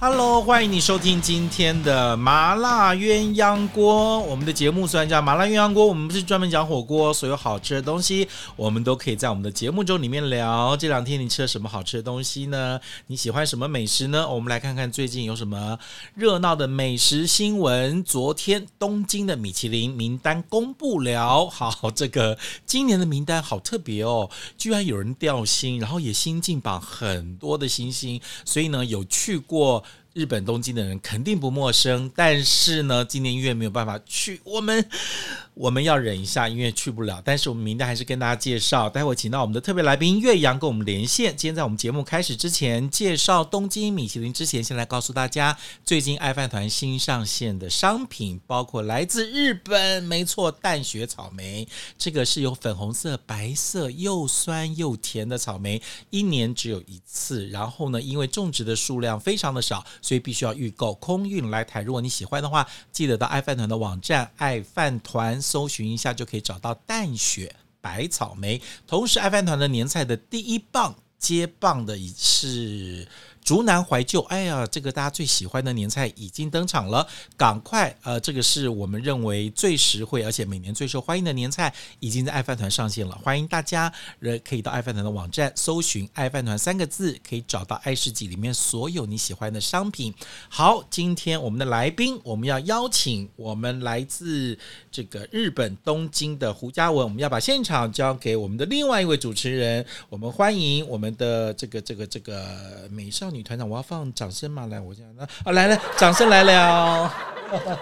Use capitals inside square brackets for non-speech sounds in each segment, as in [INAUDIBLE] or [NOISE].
Hello，欢迎你收听今天的麻辣鸳鸯锅。我们的节目虽然叫麻辣鸳鸯锅，我们不是专门讲火锅，所有好吃的东西，我们都可以在我们的节目中里面聊。这两天你吃了什么好吃的东西呢？你喜欢什么美食呢？我们来看看最近有什么热闹的美食新闻。昨天东京的米其林名单公布了，好，这个今年的名单好特别哦，居然有人掉星，然后也新进榜很多的星星，所以呢，有去过。日本东京的人肯定不陌生，但是呢，今年因为没有办法去，我们。我们要忍一下，因为去不了。但是我们名单还是跟大家介绍。待会请到我们的特别来宾岳阳跟我们连线。今天在我们节目开始之前，介绍东京米其林之前，先来告诉大家，最近爱饭团新上线的商品包括来自日本，没错，淡雪草莓。这个是有粉红色、白色，又酸又甜的草莓，一年只有一次。然后呢，因为种植的数量非常的少，所以必须要预购，空运来台。如果你喜欢的话，记得到爱饭团的网站爱饭团。搜寻一下就可以找到淡雪白草莓，同时爱饭团的年菜的第一棒接棒的是。竹南怀旧，哎呀，这个大家最喜欢的年菜已经登场了，赶快，呃，这个是我们认为最实惠而且每年最受欢迎的年菜，已经在爱饭团上线了，欢迎大家呃可以到爱饭团的网站搜寻“爱饭团”三个字，可以找到爱市集里面所有你喜欢的商品。好，今天我们的来宾，我们要邀请我们来自这个日本东京的胡嘉文，我们要把现场交给我们的另外一位主持人，我们欢迎我们的这个这个这个美少女。女团长，我要放掌声吗？来，我这样，那啊，来了，掌声来了。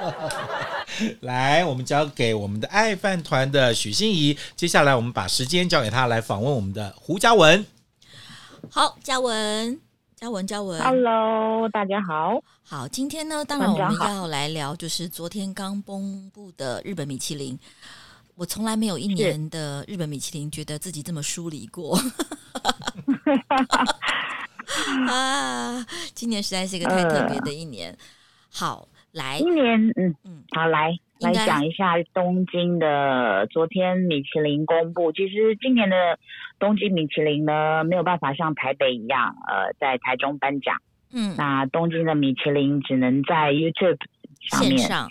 [LAUGHS] 来，我们交给我们的爱饭团的许心怡。接下来，我们把时间交给他来访问我们的胡嘉文。好，嘉文，嘉文，嘉文。Hello，大家好。好，今天呢，当然我们要来聊，就是昨天刚公布的日本米其林。我从来没有一年的日本米其林觉得自己这么疏离过。[LAUGHS] 啊，今年实在是一个太特别的一年。呃、好，来，今年，嗯嗯，好，来来讲一下东京的昨天米其林公布。其实今年的东京米其林呢，没有办法像台北一样，呃，在台中颁奖。嗯，那东京的米其林只能在 YouTube 上面线上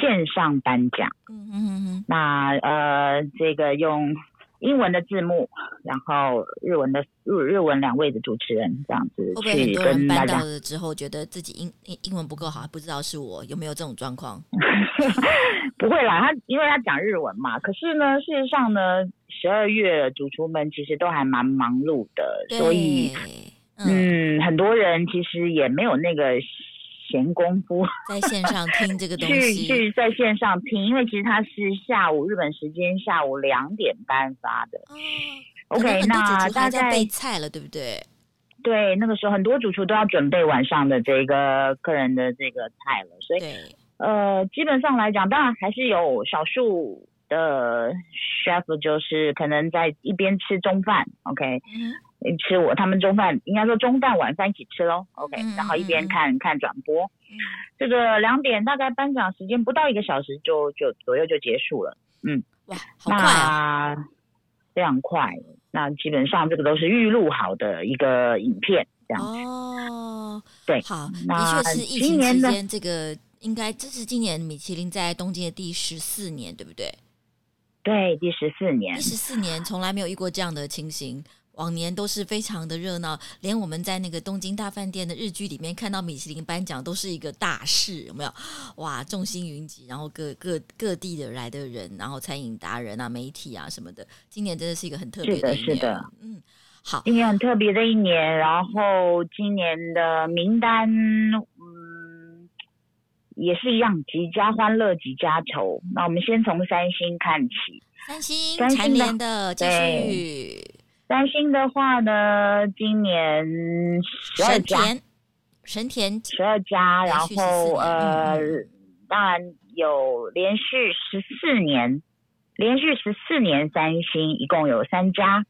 线上颁奖。嗯嗯嗯，那呃，这个用。英文的字幕，然后日文的日日文两位的主持人这样子去跟大家。之后觉得自己英英英文不够好，不知道是我有没有这种状况？[LAUGHS] 不会啦，他因为他讲日文嘛。可是呢，事实上呢，十二月主厨们其实都还蛮忙碌的，所以嗯，嗯，很多人其实也没有那个。闲工夫 [LAUGHS] 在线上听这个东西，去去在线上听，因为其实它是下午日本时间下午两点半发的。哦、OK，那大家备菜了，对不对？对，那个时候很多主厨都要准备晚上的这个客人的这个菜了，所以呃，基本上来讲，当然还是有少数的 chef 就是可能在一边吃中饭，OK。嗯吃我他们中饭，应该说中饭晚饭一起吃喽，OK，嗯，然后一边看，嗯，看转播，嗯，这个两点大概颁奖时间不到一个小时就就左右就结束了，嗯，哇，好快啊，非常快，那基本上这个都是预录好的一个影片，这样哦，对，好，那的确是疫情期间这个应该这是今年米其林在东京的第十四年，对不对？对，第十四年，第十四年从来没有遇过这样的情形。往年都是非常的热闹，连我们在那个东京大饭店的日剧里面看到米其林颁奖都是一个大事，有没有？哇，众星云集，然后各各各地的来的人，然后餐饮达人啊、媒体啊什么的，今年真的是一个很特别的一年。是的，是的，嗯，好，今年很特别的一年，然后今年的名单，嗯，也是一样，几家欢乐几家愁。那我们先从三星看起，三星蝉联的继续。三星的话呢，今年十二家，神田十二家，然后呃、嗯，当然有连续十四年，连续十四年三星一共有三家，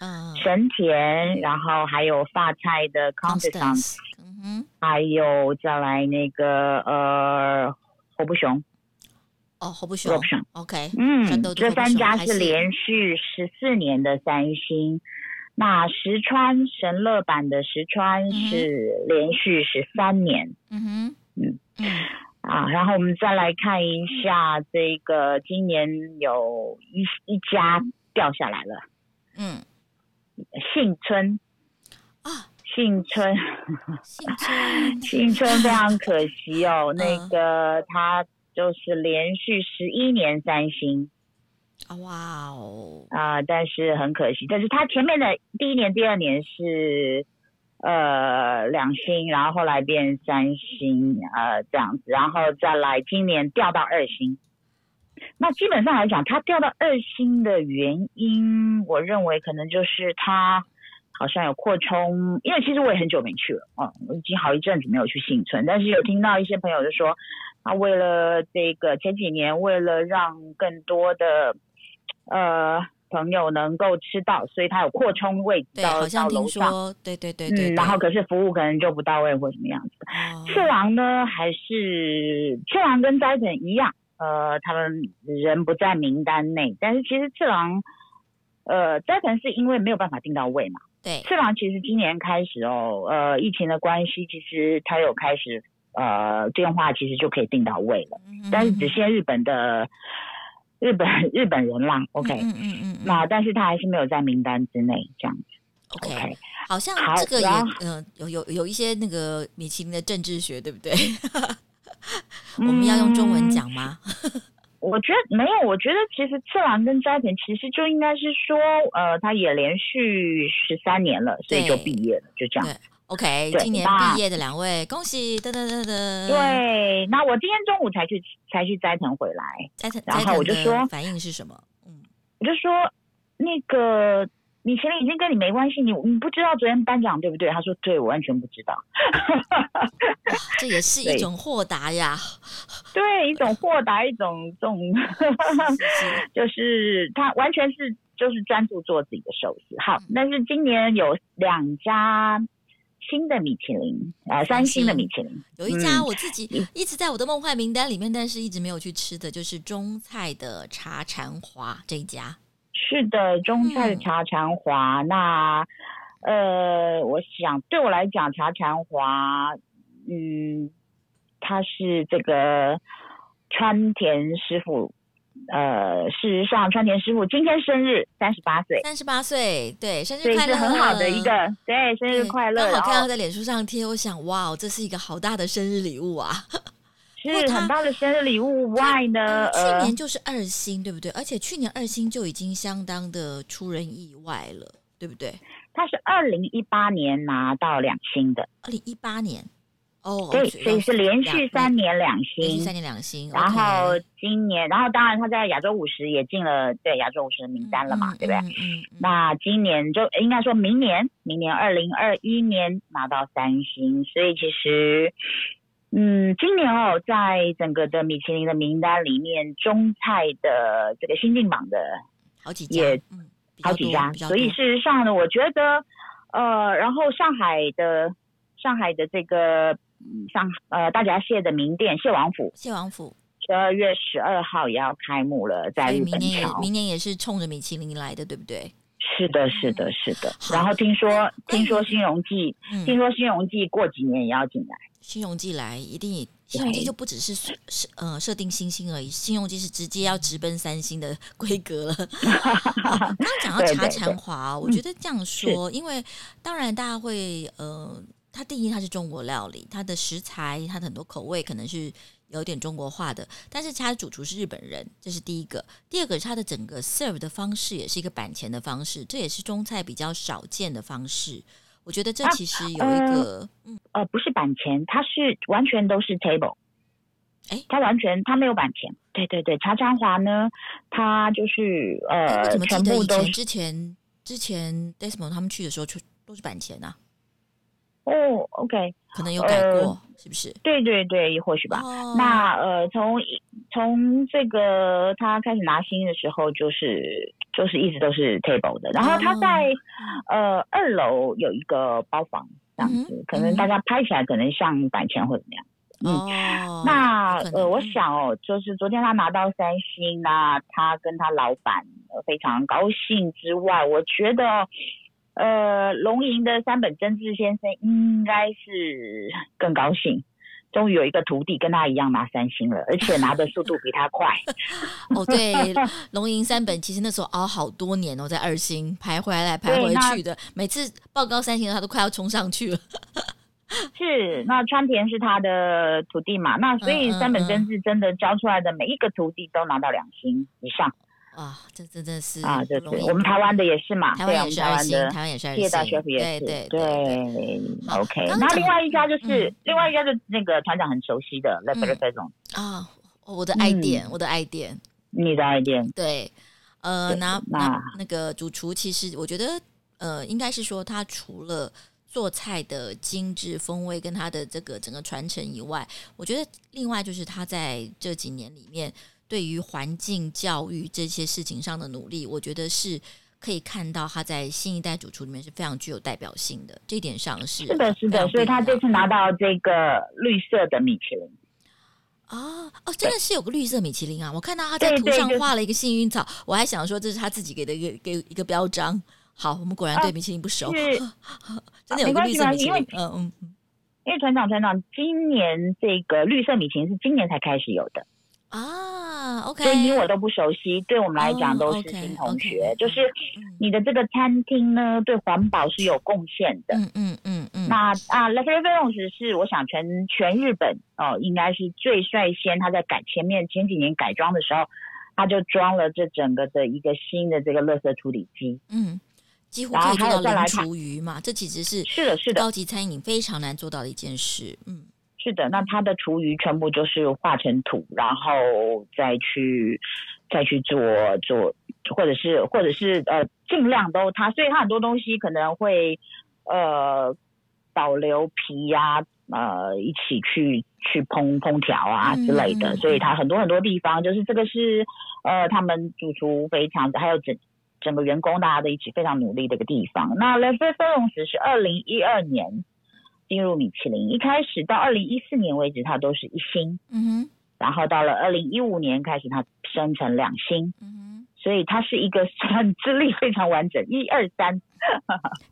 嗯，神田，然后还有发菜的 Constance，嗯哼，还有再来那个呃侯布雄，哦侯布雄，OK，嗯，这三家是连续十四年的三星，那石川神乐版的石川是连续十三年，嗯哼，嗯。嗯。啊，然后我们再来看一下这个，今年有一一家掉下来了，嗯，幸村啊，幸村，幸村，[LAUGHS] 幸村非常可惜哦，[LAUGHS] 那个他就是连续十一年三星，啊哇哦，啊，但是很可惜，但是他前面的第一年、第二年是。呃，两星，然后后来变三星，呃，这样子，然后再来今年掉到二星。那基本上来讲，它掉到二星的原因，我认为可能就是它好像有扩充，因为其实我也很久没去了，哦，我已经好一阵子没有去幸存，但是有听到一些朋友就说，他为了这个前几年，为了让更多的，呃。朋友能够吃到，所以他有扩充位置到到楼上。对对对对，嗯，然后可是服务可能就不到位或什么样子。哦、次郎呢，还是次郎跟斋藤一样，呃，他们人不在名单内。但是其实次郎，呃，斋藤是因为没有办法订到位嘛。对，次郎其实今年开始哦，呃，疫情的关系，其实他有开始呃电话其实就可以订到位了，但是只限日本的。日本 [LAUGHS] 日本人啦，OK，嗯嗯嗯，那但是他还是没有在名单之内，这样子，OK，, okay 好像这个也嗯有有有一些那个米其林的政治学，对不对？[LAUGHS] 我们要用中文讲吗？我觉得没有，我觉得其实次郎跟斋田其实就应该是说，呃，他也连续十三年了，所以就毕业了，就这样。OK，对今年毕业的两位，恭喜！噔噔噔噔。对，那我今天中午才去才去斋藤回来，斋藤，然后我就说反应是什么？嗯，我就说那个你前面已经跟你没关系，你你不知道昨天颁奖对不对？他说对，我完全不知道。这也是 [LAUGHS] 一种豁达呀，对，对，一种豁达，一种这种，[LAUGHS] 就是他完全是就是专注做自己的寿司。好，但是今年有两家。新的米其林啊，呃，三星的米其林，有一家我自己一直在我的梦幻名单里面，嗯，但是一直没有去吃的就是中菜的茶禅华这一家。是的，中菜的茶禅华。嗯，那呃，我想对我来讲，茶禅华，嗯，他是这个川田师傅。呃，事实上，川田师傅今天生日三十八岁，三十八岁，对，生日快乐，是很好的一个，对，生日快乐。刚好看到在脸书上贴，我想，哇，这是一个好大的生日礼物啊！[LAUGHS] 是很大的生日礼物外呢，呃，去年就是二星，对不对？而且去年二星就已经相当的出人意外了，对不对？他是二零一八年拿到两星的，二零一八年。哦，对，所以是连续三年两星，连续三年两星。然后今年，然后当然他在亚洲五十也进了对亚洲五十的名单了嘛，对不对？嗯。那今年就应该说明年，明年二零二一年拿到三星，所以其实，嗯，今年哦，在整个的米其林的名单里面，中菜的这个新进榜的好几家，也好几家，所以事实上呢，我觉得，呃，然后上海的上海的这个。上呃大闸蟹的名店蟹王府，蟹王府十二月十二号也要开幕了，在日本桥。明年也明年也是冲着米其林来的，对不对？是的，是的，是的。嗯、然后听说听说新荣记，嗯、听说新荣记过几年也要进来。新荣记来一定，新荣记就不只是设设呃设定星星而已，新荣记是直接要直奔三星的规格了。[LAUGHS] 刚刚讲到茶禅华，我觉得这样说，嗯、因为当然大家会呃。它定义它是中国料理，它的食材、它的很多口味可能是有点中国化的，但是它的主厨是日本人，这是第一个。第二个是它的整个 serve 的方式也是一个板前的方式，这也是中菜比较少见的方式。我觉得这其实有一个，啊、呃，嗯、呃，不是板前，它是完全都是 table。哎，它完全它没有板前。对对对，茶禅华呢，它就是呃，我怎么记得以前之前之前 Desmond 他们去的时候就都是板前啊？哦，OK，可能有改过，呃、是不是？对对对，或许吧。哦、那呃，从从这个他开始拿薪的时候，就是就是一直都是 table 的。然后他在、哦、呃二楼有一个包房这样子，嗯、可能大家拍起来可能像板前或怎么样。嗯，哦、那呃，我想哦，就是昨天他拿到三星，那他跟他老板非常高兴之外，我觉得呃，龙吟的三本真治先生应该是更高兴。终于有一个徒弟跟他一样拿三星了，而且拿的速度比他快。[LAUGHS] 哦，对，龙吟三本其实那时候熬好多年哦，在二星排回来排回去的，每次报告三星他都快要冲上去了。[LAUGHS] 是，那川田是他的徒弟嘛？那所以三本真治真的教出来的每一个徒弟都拿到两星以上。啊，这真的是啊，对对，我们台湾的也是嘛，台湾也是二星，台湾也是二星，大学也是，对对对，OK。那另外一家就是另外一家，就那个团长很熟悉的 Le Feuilleton 啊，我的爱店，我的爱店，你的爱店，对，呃，那那那个主厨，其实我觉得，呃，应该是说他除了做菜的精致风味跟他的这个整个传承以外，我觉得另外就是他在这几年里面。对于环境教育这些事情上的努力，我觉得是可以看到他在新一代主厨里面是非常具有代表性的。这一点上是是的，是的，所以他这次拿到这个绿色的米其林啊哦，真的是有个绿色米其林啊！我看到他在图上画了一个幸运草，我还想说这是他自己给的一个给一个标章。好，我们果然对米其林不熟，[LAUGHS] 真的有个绿色米其林。嗯嗯，因为船长船长，今年这个绿色米其林是今年才开始有的。啊，OK，所以你我都不熟悉，对我们来讲都是新同学。Oh, okay, okay. 就是你的这个餐厅呢，对环保是有贡献的。嗯嗯嗯嗯。那啊，Le Feuilleton 是我想全全日本哦，应该是最率先，他在改前面前几年改装的时候，他就装了这整个的一个新的这个垃圾处理机。嗯，几乎可以做到零厨余嘛，这其实是是的，是的，高级餐饮非常难做到的一件事。嗯。是的，那它的厨余全部就是化成土，然后再去再去做做，或者是或者是呃尽量都它，所以它很多东西可能会呃保留皮呀、啊，呃一起去去烹烹调啊之类的，嗯、所以它很多很多地方就是这个是呃他们主厨非常还有整整个员工大家的一起非常努力的一个地方。那 Le Feuilleton 是二零一二年。进入米其林，一开始到二零一四年为止，它都是一星。嗯哼，然后到了二零一五年开始，它升成两星。嗯哼，所以它是一个算资历非常完整，[LAUGHS] 一二三，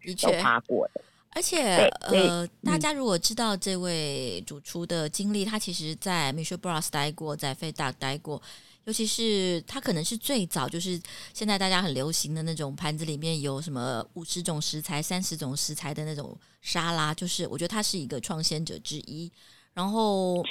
的确都爬过的。而且呃，大家如果知道这位主厨的经历，他其实在 Michel Bras 待过，在费达待过。尤其是它可能是最早，就是现在大家很流行的那种盘子里面有什么五十种食材、三十种食材的那种沙拉，就是我觉得他是一个创先者之一。然后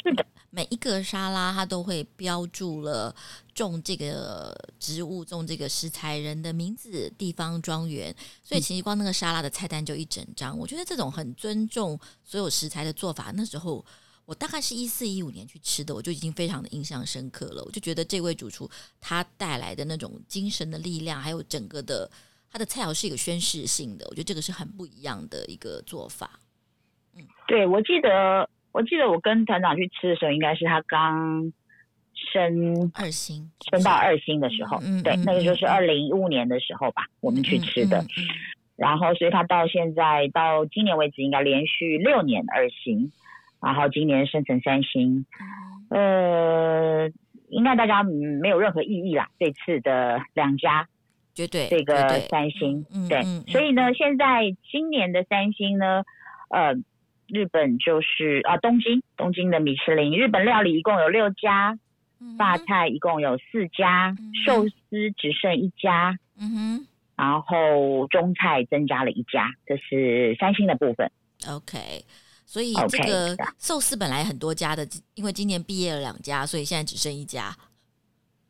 每一个沙拉它都会标注了种这个植物、种这个食材人的名字、地方、庄园，所以其实光那个沙拉的菜单就一整张。我觉得这种很尊重所有食材的做法，那时候。我大概是一四一五年去吃的，我就已经非常的印象深刻了。我就觉得这位主厨他带来的那种精神的力量，还有整个的他的菜肴是一个宣示性的，我觉得这个是很不一样的一个做法。嗯，对，我记得我记得我跟团长去吃的时候，应该是他刚升二星，升到二星的时候，嗯，对，嗯、那个就是二零一五年的时候吧，嗯、我们去吃的。然后，所以他到现在到今年为止，应该连续六年二星。然后今年升成三星，呃，应该大家没有任何异议啦。这次的两家绝对这个三星，对，所以呢，现在今年的三星呢，呃，日本就是啊，东京东京的米其林，日本料理一共有六家，法菜一共有四家，寿司只剩一家，嗯哼，然后中菜增加了一家，这是三星的部分。OK。所以这个寿司本来很多家的，因为今年毕业了两家，所以现在只剩一家。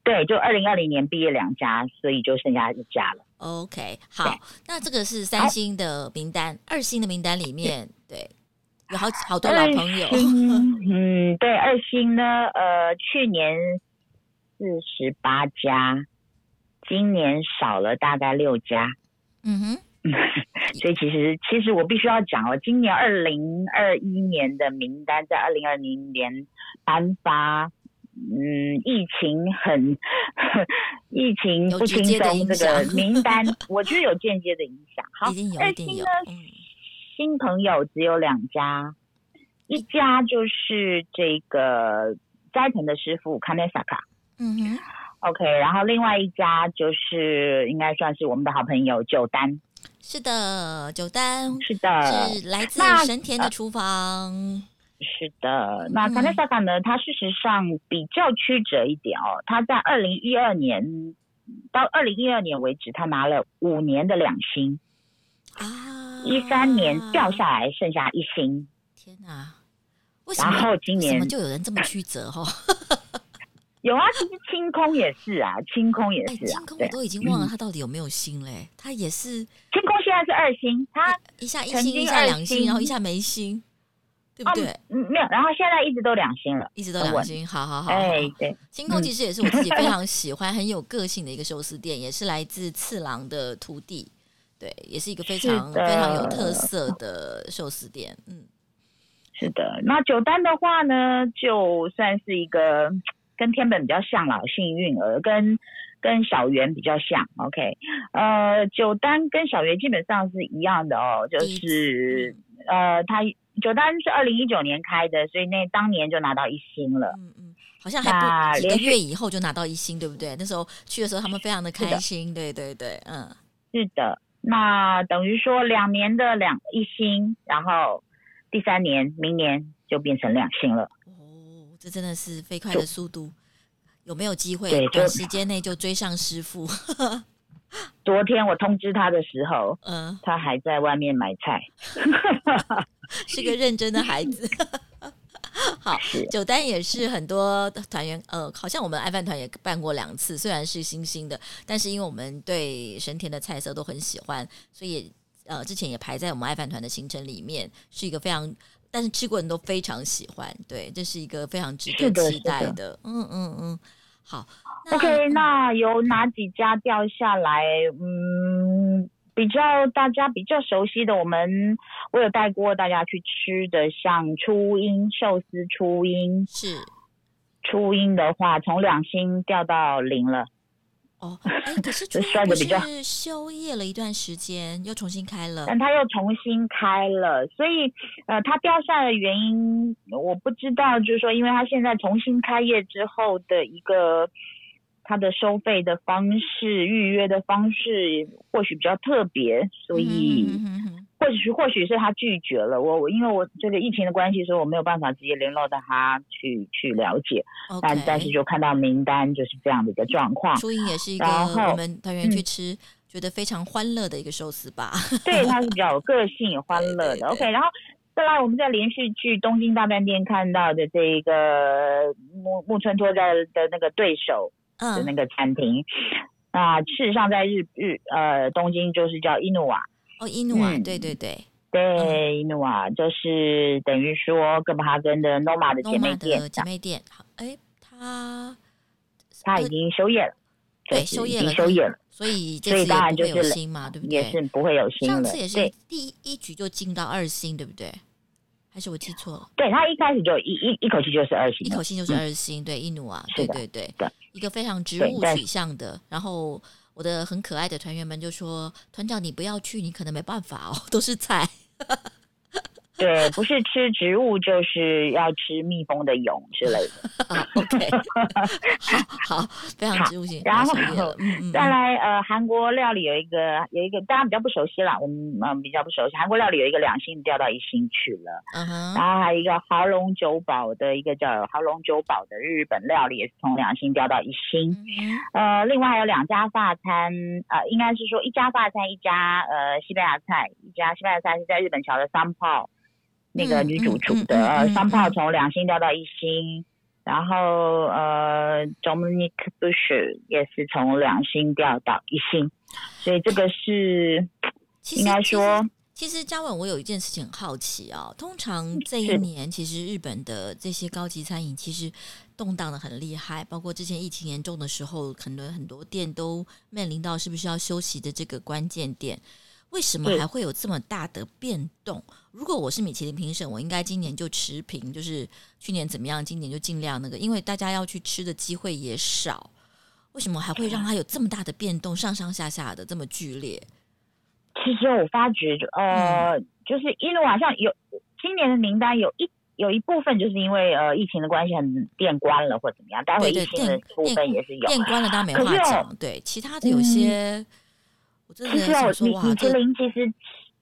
对，就二零二零年毕业两家，所以就剩下一家了。OK，好，那这个是三星的名单，好二星的名单里面，对，有好好多老朋友。嗯，对，二星呢，呃，去年四十八家，今年少了大概六家。嗯哼。[LAUGHS] 所以其实，其实我必须要讲哦，今年二零二一年的名单在二零二零年颁发，嗯，疫情很 [LAUGHS] 疫情不轻松，这个名单 [LAUGHS] 我觉得有间接的影响。好，二星呢，新朋友只有两家，一家就是这个斋藤的师傅卡内萨卡，嗯哼，OK，然后另外一家就是应该算是我们的好朋友九丹。是的，九丹是的，是来自神田的厨房。是的，那卡内萨卡呢？他事实上比较曲折一点哦。他在二零一二年到二零一二年为止，他拿了五年的两星啊，一三年掉下来剩下一星。天哪！为什么？然后今年怎么就有人这么曲折哈？[LAUGHS] 有啊，其实清空也是啊，清空也是啊。清空我都已经忘了他到底有没有星嘞？他也是清空，现在是二星，他一下一星，一下两星，然后一下没星。对不对？嗯，没有，然后现在一直都两星了，一直都两星，好好好。哎，对，清空其实也是我自己非常喜欢、很有个性的一个寿司店，也是来自次郎的徒弟，对，也是一个非常非常有特色的寿司店。嗯，是的。那九丹的话呢，就算是一个跟天本比较像啦，幸运儿跟跟小圆比较像。OK，呃，九丹跟小圆基本上是一样的哦，就是呃，他。九丹是二零一九年开的，所以那当年就拿到一星了。嗯嗯，好像还不几个月以后就拿到一星，对不对？那时候去的时候，他们非常的开心。对对对，嗯，是的。那等于说两年的两一星，然后第三年明年就变成两星了。哦，这真的是飞快的速度。有没有机会短时间内就追上师傅？[LAUGHS] 昨天我通知他的时候，嗯，他还在外面买菜。[LAUGHS] 是个认真的孩子，[LAUGHS] 好，九丹也是很多团员，呃，好像我们爱饭团也办过两次，虽然是新兴的，但是因为我们对神田的菜色都很喜欢，所以呃，之前也排在我们爱饭团的行程里面，是一个非常，但是吃过人都非常喜欢，对，这是一个非常值得期待的，的嗯嗯嗯，好，OK，那有哪几家掉下来？嗯。比较大家比较熟悉的，我们我有带过大家去吃的，像初音寿司，初音是初音的话，从两星掉到零了。哦，[LAUGHS] 哎，可是初音不是休业了一段时间，又重新开了，但他又重新开了，所以呃，他掉下来的原因我不知道，就是说，因为他现在重新开业之后的一个。他的收费的方式、预约的方式或许比较特别，所以或许或许是他拒绝了我。我因为我这个疫情的关系，所以我没有办法直接联络到他去去了解。但但是就看到名单就是这样的一个状况。初音也是一个我们团员去吃、嗯、觉得非常欢乐的一个寿司吧？对，他是比较有个性、有 [LAUGHS] 欢乐的。对对对 OK，然后再来我们在连续剧《东京大饭店》看到的这一个木木村拓哉的那个对手。的那个餐厅，那、嗯、事实上在日日呃东京就是叫伊努瓦哦，伊努瓦，对对对对，伊努瓦就是等于说哥本哈根的 Noma 的姐妹店，姐妹店。好，哎，他他已经休业了，对，休业了，休业了，所以这次当然就是星嘛，对不对？也是不会有星了。上次也是第一一局就进到二星，对不对？还是我记错了？对，他一开始就一一一口气就是二星，一口气就是二星，对，伊努瓦，对对对对。一个非常植物取向的，然后我的很可爱的团员们就说：“团长，你不要去，你可能没办法哦，都是菜。”对，不是吃植物，就是要吃蜜蜂的蛹之类的。[LAUGHS] [LAUGHS] 好，好，非常植物性。然后再来，呃，韩国料理有一个有一个大家比较不熟悉啦，我们嗯比较不熟悉。韩国料理有一个两星掉到一星去了。然后还有一个豪龙酒堡的一个叫豪龙酒堡的日本料理也是从两星掉到一星。嗯。呃，另外还有两家法餐，呃，应该是说一家法餐，一家呃西班牙菜，一家西班牙菜是在日本桥的三炮。那个女主厨的呃，三炮从两星掉到一星，然后呃，Dominic Bush 也是从两星掉到一星，所以这个是应该说，其实嘉文，我有一件事情很好奇啊、哦，通常这一年其实日本的这些高级餐饮其实动荡的很厉害，包括之前疫情严重的时候，可能很多店都面临到是不是要休息的这个关键点。为什么还会有这么大的变动？如果我是米其林评审，我应该今年就持平，就是去年怎么样，今年就尽量那个，因为大家要去吃的机会也少。为什么还会让它有这么大的变动，上上下下的这么剧烈？其实我发觉，呃，嗯、就是因为好像有今年的名单有一有一部分就是因为呃疫情的关系，很店关了或怎么样，待会疫情的部分也是有店关了，当然没话讲。对，其他的有些。嗯其实米米其林其实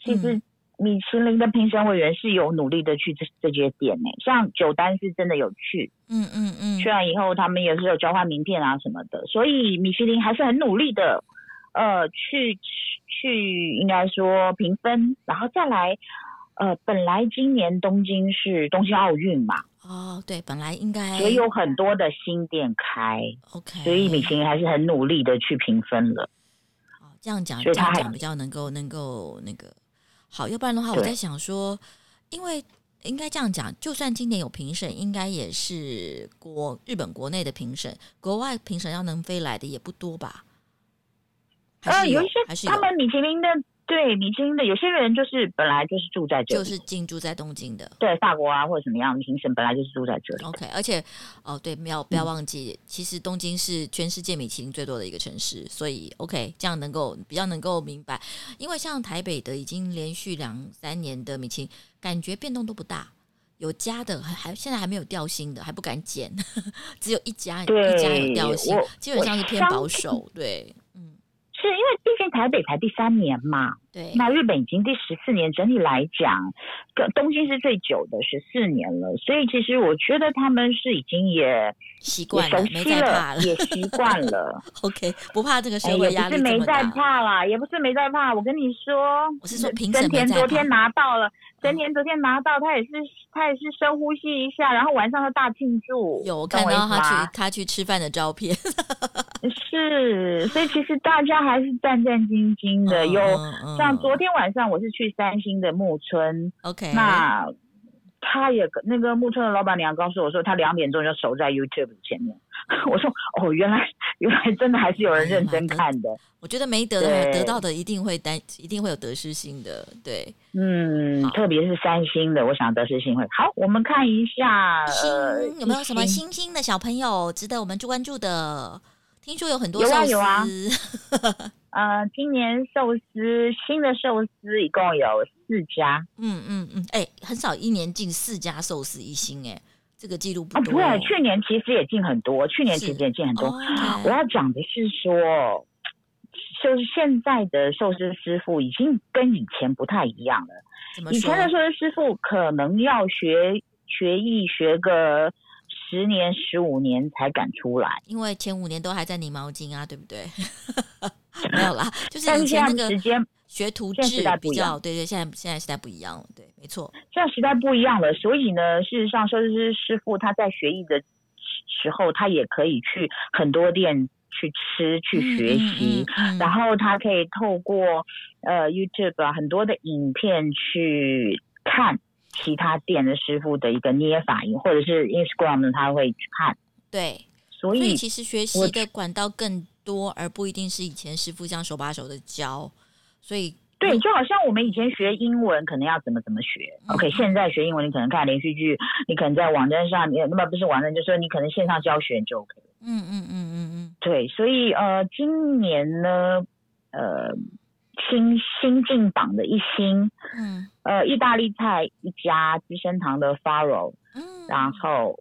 其实米其林的评审委员是有努力的去这这些店呢，像九丹是真的有去，嗯嗯嗯，去完以后他们也是有交换名片啊什么的，所以米其林还是很努力的，呃，去去应该说评分，然后再来，呃，本来今年东京是东京奥运嘛，哦对，本来应该也有很多的新店开，OK，所以米其林还是很努力的去评分了。这样讲，这样讲比较能够能够那个好，要不然的话，我在想说，因为应该这样讲，就算今年有评审，应该也是国日本国内的评审，国外评审要能飞来的也不多吧？呃，有一些还是他们米其林的。对，米其林的有些人就是本来就是住在这里，就是进驻在东京的。对，法国啊或者什么样的评审本来就是住在这里。OK，而且哦，对，不要不要忘记，嗯、其实东京是全世界米其林最多的一个城市，所以 OK，这样能够比较能够明白。因为像台北的已经连续两三年的米其林，感觉变动都不大，有加的还还现在还没有掉星的，还不敢减，[LAUGHS] 只有一家对一家有掉星，基本上是偏保守。对，嗯。是因为毕竟台北才第三年嘛，对，那日本已经第十四年，整体来讲，跟东京是最久的十四年了，所以其实我觉得他们是已经也习惯了，没在怕了，也习惯了。[LAUGHS] OK，不怕这个社会压力，也不是没在怕啦，也不是没在怕。我跟你说，我是说评审田昨天拿到了，真田昨天拿到，他也是他也是深呼吸一下，然后晚上他大庆祝。有我看到他去他去吃饭的照片。[LAUGHS] 是，所以其实大家还是战战兢兢的。有像昨天晚上，我是去三星的木村，OK，那他也那个木村的老板娘告诉我说，他两点钟就守在 YouTube 前面。[LAUGHS] 我说哦，原来原来真的还是有人认真看的。我觉得没得的得到的一定会担，一定会有得失心的。对，嗯，特别是三星的，我想得失心会好。我们看一下，呃，有没有什么新兴的小朋友值得我们去关注的？听说有很多寿司，有啊有啊。[LAUGHS] 呃，今年寿司新的寿司一共有四家。嗯嗯嗯，哎、嗯欸，很少一年进四家寿司一星，哎，这个记录不多。不会，去年其实也进很多，去年其实也进很多。哦、我要讲的是说，就是现在的寿司师傅已经跟以前不太一样了。以前的寿司师傅可能要学学艺学个。十年、十五年才敢出来，因为前五年都还在拧毛巾啊，对不对？[LAUGHS] 没有啦，就是以前那个时间学徒制比较，对对，现在现在时代不一样了，对，没错，现在时代不一样了，所以呢，事实上，寿司师傅他在学艺的时候，他也可以去很多店去吃、去学习，嗯嗯嗯、然后他可以透过呃 YouTube 啊很多的影片去看。其他店的师傅的一个捏法，或者是 Instagram 呢，他会去看。对，所以，其实学习的管道更多，而不一定是以前师傅这样手把手的教。所以，对，就好像我们以前学英文，可能要怎么怎么学。嗯、OK，现在学英文，你可能看连续剧，你可能在网站上，你那么不是网站，就是说你可能线上教学就 OK。嗯嗯嗯嗯嗯，对，所以呃，今年呢，呃。新新进榜的一星，嗯，呃，意大利菜一家资生堂的 Faro，嗯，然后，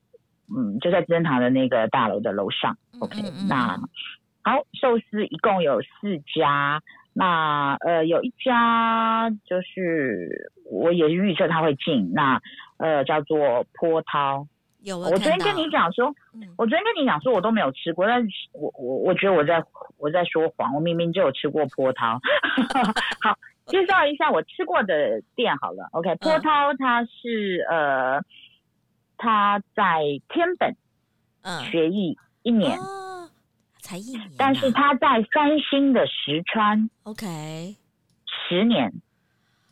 嗯，就在资生堂的那个大楼的楼上。嗯、OK，那好，寿司一共有四家，那呃，有一家就是我也是预测他会进，那呃，叫做波涛。有我昨天跟你讲说，嗯、我昨天跟你讲说，我都没有吃过，但是我我我觉得我在我在说谎，我明明就有吃过波涛。[LAUGHS] 好，介绍一下我吃过的店好了。OK，波涛它是、嗯、呃，他在天本学艺一年，嗯、才一年、啊，但是他在三星的石川，OK，十年，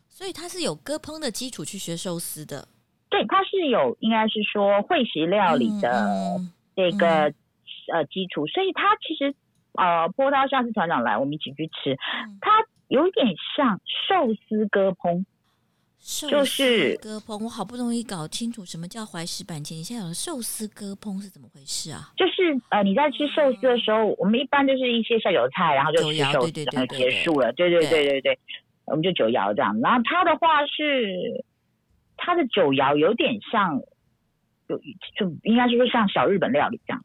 所以他是有割烹的基础去学寿司的。对，它是有，应该是说会食料理的这个、嗯。嗯、呃基础，所以他其实呃，波涛下次团长来，我们一起去吃，它有点像寿司割烹。就是割烹，我好不容易搞清楚什么叫怀石板前，你现在有寿司割烹是怎么回事啊？就是呃，你在吃寿司的时候，我们一般就是一些下酒菜，然后就吃寿司，然后结束了。对对对对对，对，我们就酒肴这样。然后它的话是，它的酒肴有点像，就就应该就是像小日本料理这样。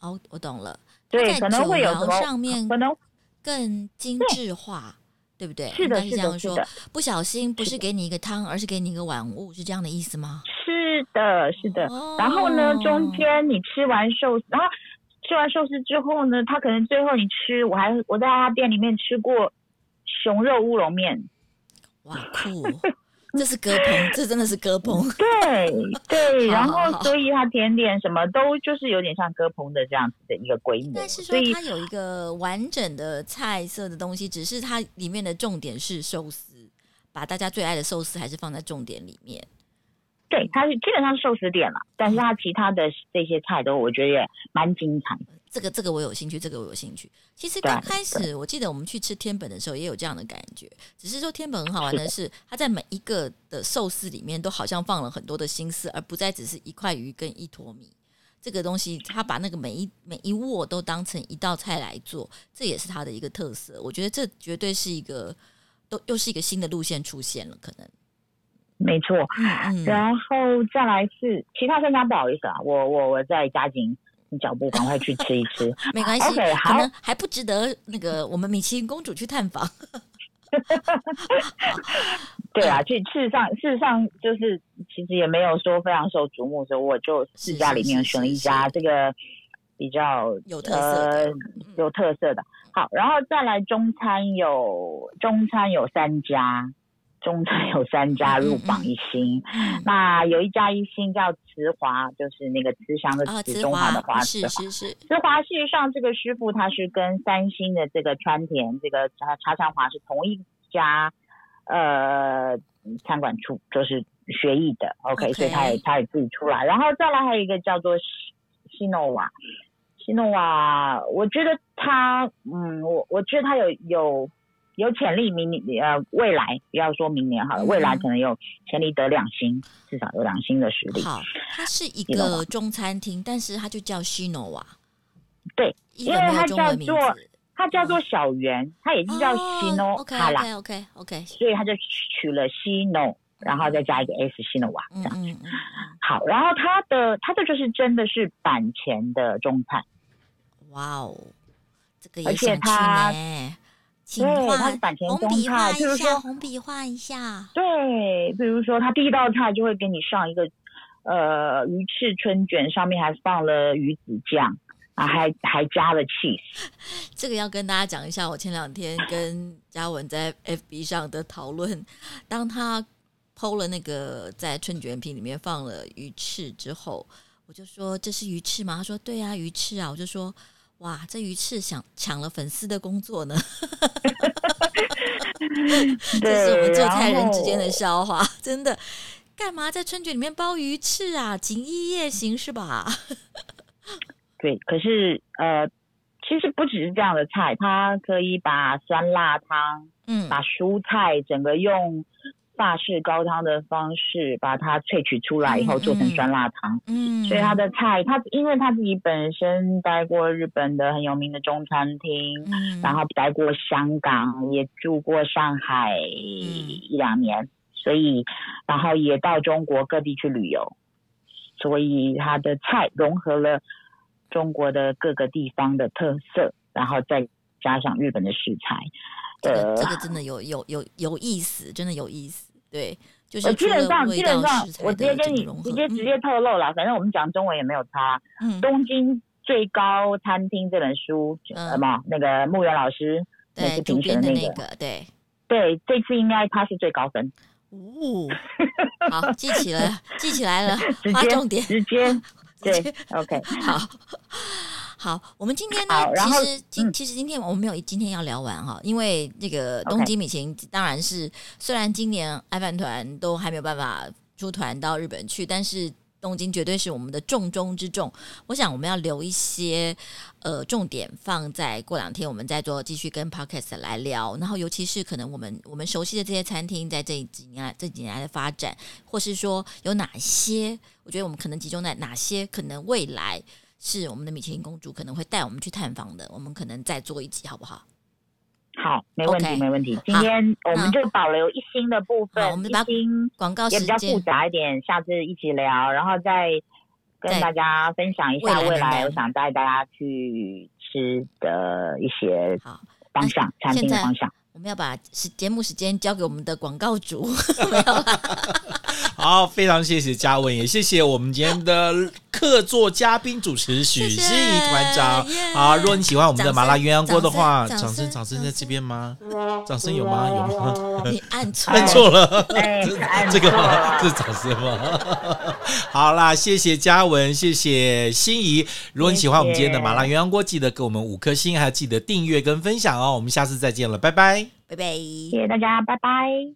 哦，我懂了。对，可能会有什么上面可能更精致化。对不对？是的，是的。不小心不是给你一个汤，而是给你一个碗物，是这样的意思吗？是的，是的。哦、然后呢，中间你吃完寿司，然后吃完寿司之后呢，他可能最后你吃，我还我在他店里面吃过熊肉乌龙面。哇，酷！这是割棚，这真的是割棚。对对，[LAUGHS] 然后所以它甜点什么都就是有点像割棚的这样子的一个规模。但是说它有一个完整的菜色的东西，只是它里面的重点是寿司，把大家最爱的寿司还是放在重点里面。对，它是基本上是寿司店了，但是它其他的这些菜都我觉得也蛮精彩的。这个这个我有兴趣，这个我有兴趣。其实刚开始我记得我们去吃天本的时候也有这样的感觉，只是说天本很好玩的是，它在每一个的寿司里面都好像放了很多的心思，而不再只是一块鱼跟一坨米。这个东西，他把那个每一每一握都当成一道菜来做，这也是它的一个特色。我觉得这绝对是一个，都又是一个新的路线出现了，可能。没错，嗯，然后再来是其他三家，不好意思啊，我我我再加紧脚步，赶快去吃一吃，[LAUGHS] 没关系，okay, 可能还不值得那个我们米其林公主去探访。[LAUGHS] 对啊，去事实上事实上就是其实也没有说非常受瞩目，所以我就四家里面选了一家这个比较有特色、呃、有特色的。好，然后再来中餐有中餐有三家。中餐有三家入榜一星，嗯嗯、那有一家一星叫慈华，就是那个慈祥的慈，中华的华，是是是。慈华事实上这个师傅他是跟三星的这个川田这个茶茶山华是同一家呃餐馆出，就是学艺的，OK，, okay 所以他也他也自己出来，然后再来还有一个叫做西西诺瓦，西诺瓦，我觉得他嗯，我我觉得他有有。有潜力，明年呃，未来不要说明年好了，嗯、未来可能有潜力得两星，至少有两星的实力。好，它是一个中餐厅，但是它就叫西诺瓦。对，因为它叫做它叫做小圆，它也是叫西诺卡拉。OK OK OK，所以它就取了西诺，然后再加一个 S 西诺瓦这样子。嗯嗯嗯、好，然后它的它的就是真的是板前的中餐。哇哦，这个也想去呢。对，它是板前中菜，比如说红笔画一下。对，比如说他第一道菜就会给你上一个呃鱼翅春卷，上面还放了鱼子酱啊，还还加了 [LAUGHS] cheese。这个要跟大家讲一下，我前两天跟嘉文在 FB 上的讨论，当他 PO 了那个在春卷皮里面放了鱼翅之后，我就说，这是鱼翅吗？他说对啊，鱼翅啊，我就说。哇，这鱼翅想抢了粉丝的工作呢！[LAUGHS] [LAUGHS] 这是我们做菜人之间的笑话，真的。干嘛在春卷里面包鱼翅啊？锦衣夜行是吧？[LAUGHS] 对，可是呃，其实不只是这样的菜，它可以把酸辣汤，嗯，把蔬菜整个用。法式高汤的方式把它萃取出来以后做成酸辣汤，嗯，所以他的菜，他因为他自己本身待过日本的很有名的中餐厅，嗯，然后待过香港，也住过上海一两年，所以然后也到中国各地去旅游，所以他的菜融合了中国的各个地方的特色，然后再加上日本的食材。这个这个真的有有有有意思，真的有意思。对，就是基本上基本上，我直接跟你直接直接透露了，反正我们讲中文也没有差。嗯，东京最高餐厅这本书，什么那个木原老师那次评选的那个，对对，这次应该他是最高分。哦，好，记起了，记起来了，[LAUGHS] 划重点，直接对，[LAUGHS] OK，好。好，我们今天呢，其实今、嗯、其实今天我们没有今天要聊完哈，因为这个东京米其林当然是，虽然今年爱饭团都还没有办法出团到日本去，但是东京绝对是我们的重中之重。我想我们要留一些呃重点放在过两天我们再做继续跟 Podcast 来聊。然后尤其是可能我们我们熟悉的这些餐厅在这几年来这几年来的发展，或是说有哪些，我觉得我们可能集中在哪些可能未来是我们的米其林公主可能会带我们去探访的，我们可能再做一集好不好？好，没问题，okay, 没问题。今天我们就保留一星的部分，我们把广告也比较复杂一点，下次一起聊，然后再跟大家分享一下未来我想带大家去吃的一些方向，餐厅的方向。我们要把时节目时间交给我们的广告主。[LAUGHS] 好，非常谢谢嘉文，也谢谢我们今天的客座嘉宾主持许心怡团长。好，如果你喜欢我们的麻辣鸳鸯锅的话，掌声掌声在这边吗？掌声有吗？有吗？你按错按错了，这个吗？这是掌声吗？好啦，谢谢嘉文，谢谢心怡。如果你喜欢我们今天的麻辣鸳鸯锅，记得给我们五颗星，还要记得订阅跟分享哦。我们下次再见了，拜拜。拜拜，谢谢大家，拜拜。